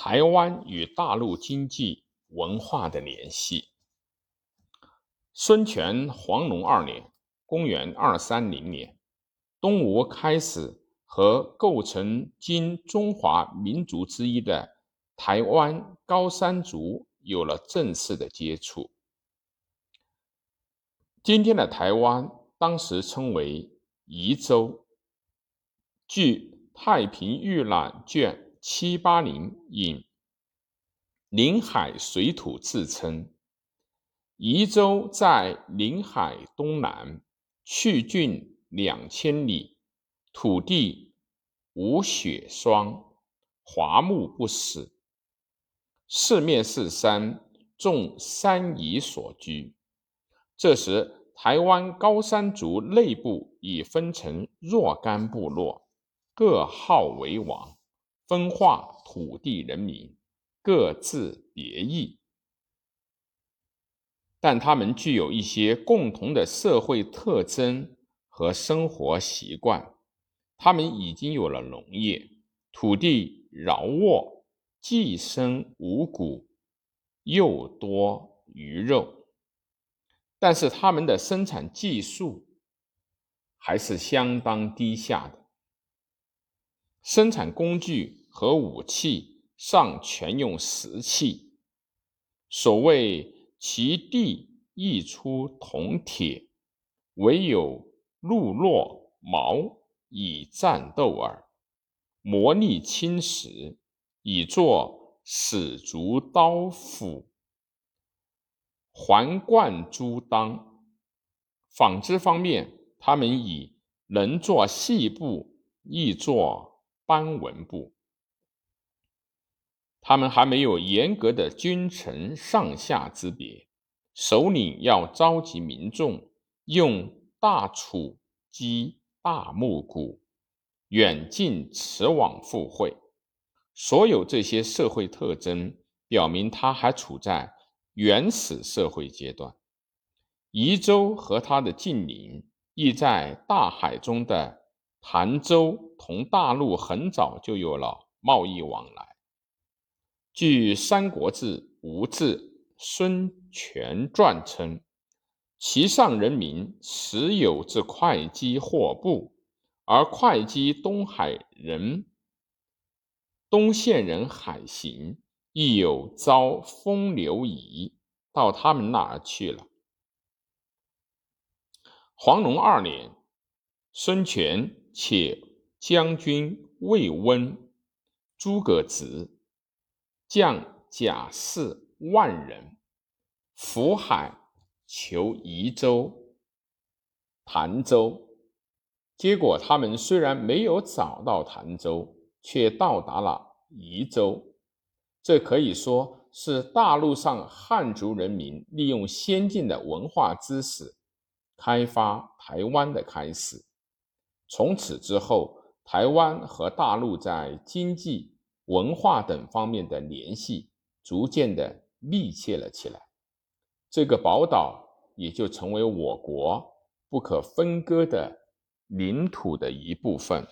台湾与大陆经济文化的联系。孙权黄龙二年（公元230年），东吴开始和构成今中华民族之一的台湾高山族有了正式的接触。今天的台湾，当时称为宜州。据《太平御览》卷七八零引，临海水土自称，宜州在临海东南，去郡两千里，土地无雪霜，华木不死，四面是山，众山夷所居。这时，台湾高山族内部已分成若干部落，各号为王，分化土地人民，各自别异。但他们具有一些共同的社会特征和生活习惯。他们已经有了农业，土地饶沃，既生五谷，又多鱼肉。但是他们的生产技术还是相当低下的，生产工具和武器尚全用石器。所谓“其地易出铜铁，唯有鹿络毛以战斗耳。磨砺青石，以作矢竹刀斧。”环贯珠当，纺织方面，他们以能做细布，易做班纹部。他们还没有严格的君臣上下之别，首领要召集民众，用大杵击大木鼓，远近驰往赴会。所有这些社会特征，表明他还处在。原始社会阶段，宜州和他的近邻，亦在大海中的潭州，同大陆很早就有了贸易往来。据《三国志·吴志·孙权传》称，其上人民时有至会稽货部，而会稽东海人、东县人海行。亦有遭风流移到他们那儿去了。黄龙二年，孙权且将军魏温、诸葛直将甲士万人浮海求宜州、潭州，结果他们虽然没有找到潭州，却到达了宜州。这可以说是大陆上汉族人民利用先进的文化知识开发台湾的开始。从此之后，台湾和大陆在经济、文化等方面的联系逐渐的密切了起来。这个宝岛也就成为我国不可分割的领土的一部分。